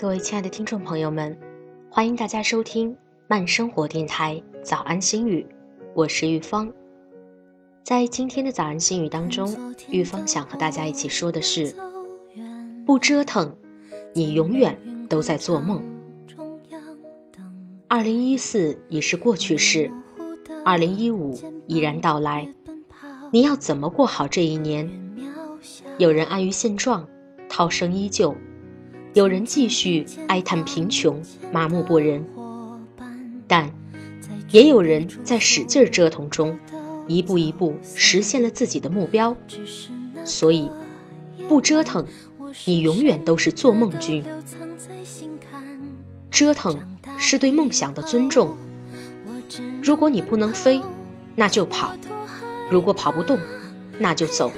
各位亲爱的听众朋友们，欢迎大家收听慢生活电台早安心语，我是玉芳。在今天的早安心语当中，玉芳想和大家一起说的是：不折腾，你永远都在做梦。二零一四已是过去式，二零一五已然到来，你要怎么过好这一年？有人安于现状，涛声依旧。有人继续哀叹贫穷，麻木不仁，但也有人在使劲折腾中，一步一步实现了自己的目标。所以，不折腾，你永远都是做梦君。折腾是对梦想的尊重。如果你不能飞，那就跑；如果跑不动，那就走；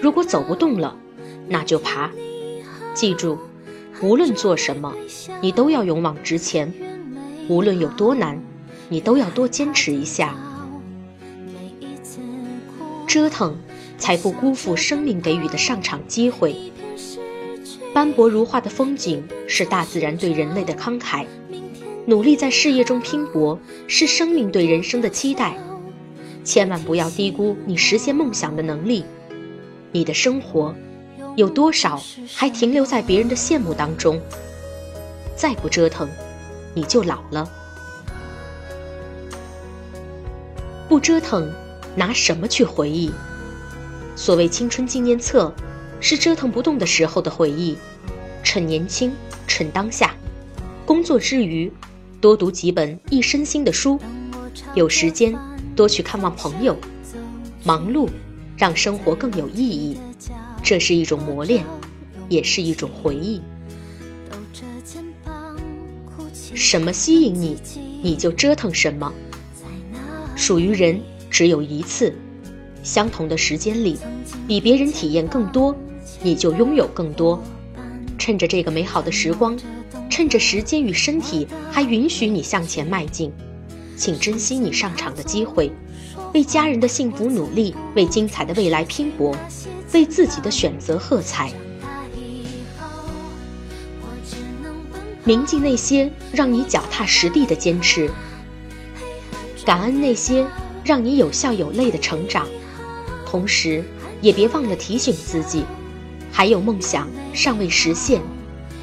如果走不动了，那就爬。记住。无论做什么，你都要勇往直前；无论有多难，你都要多坚持一下。折腾，才不辜负生命给予的上场机会。斑驳如画的风景是大自然对人类的慷慨，努力在事业中拼搏是生命对人生的期待。千万不要低估你实现梦想的能力，你的生活。有多少还停留在别人的羡慕当中？再不折腾，你就老了。不折腾，拿什么去回忆？所谓青春纪念册，是折腾不动的时候的回忆。趁年轻，趁当下，工作之余，多读几本益身心的书；有时间，多去看望朋友。忙碌，让生活更有意义。这是一种磨练，也是一种回忆。什么吸引你，你就折腾什么。属于人只有一次，相同的时间里，比别人体验更多，你就拥有更多。趁着这个美好的时光，趁着时间与身体还允许你向前迈进，请珍惜你上场的机会。为家人的幸福努力，为精彩的未来拼搏，为自己的选择喝彩。铭记那些让你脚踏实地的坚持，感恩那些让你有笑有泪的成长，同时也别忘了提醒自己，还有梦想尚未实现，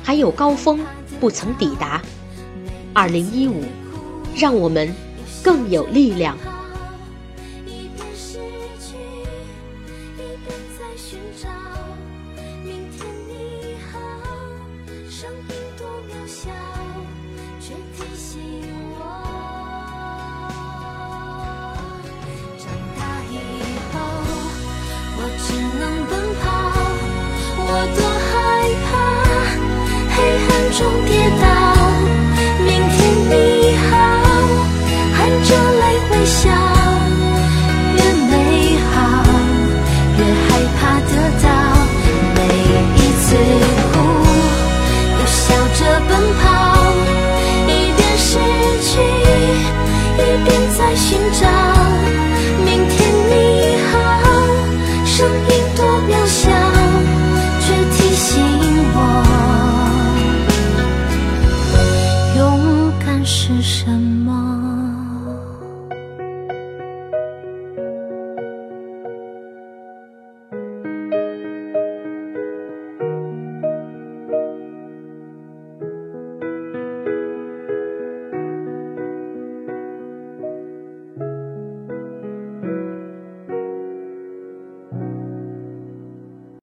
还有高峰不曾抵达。二零一五，让我们更有力量。中是什么？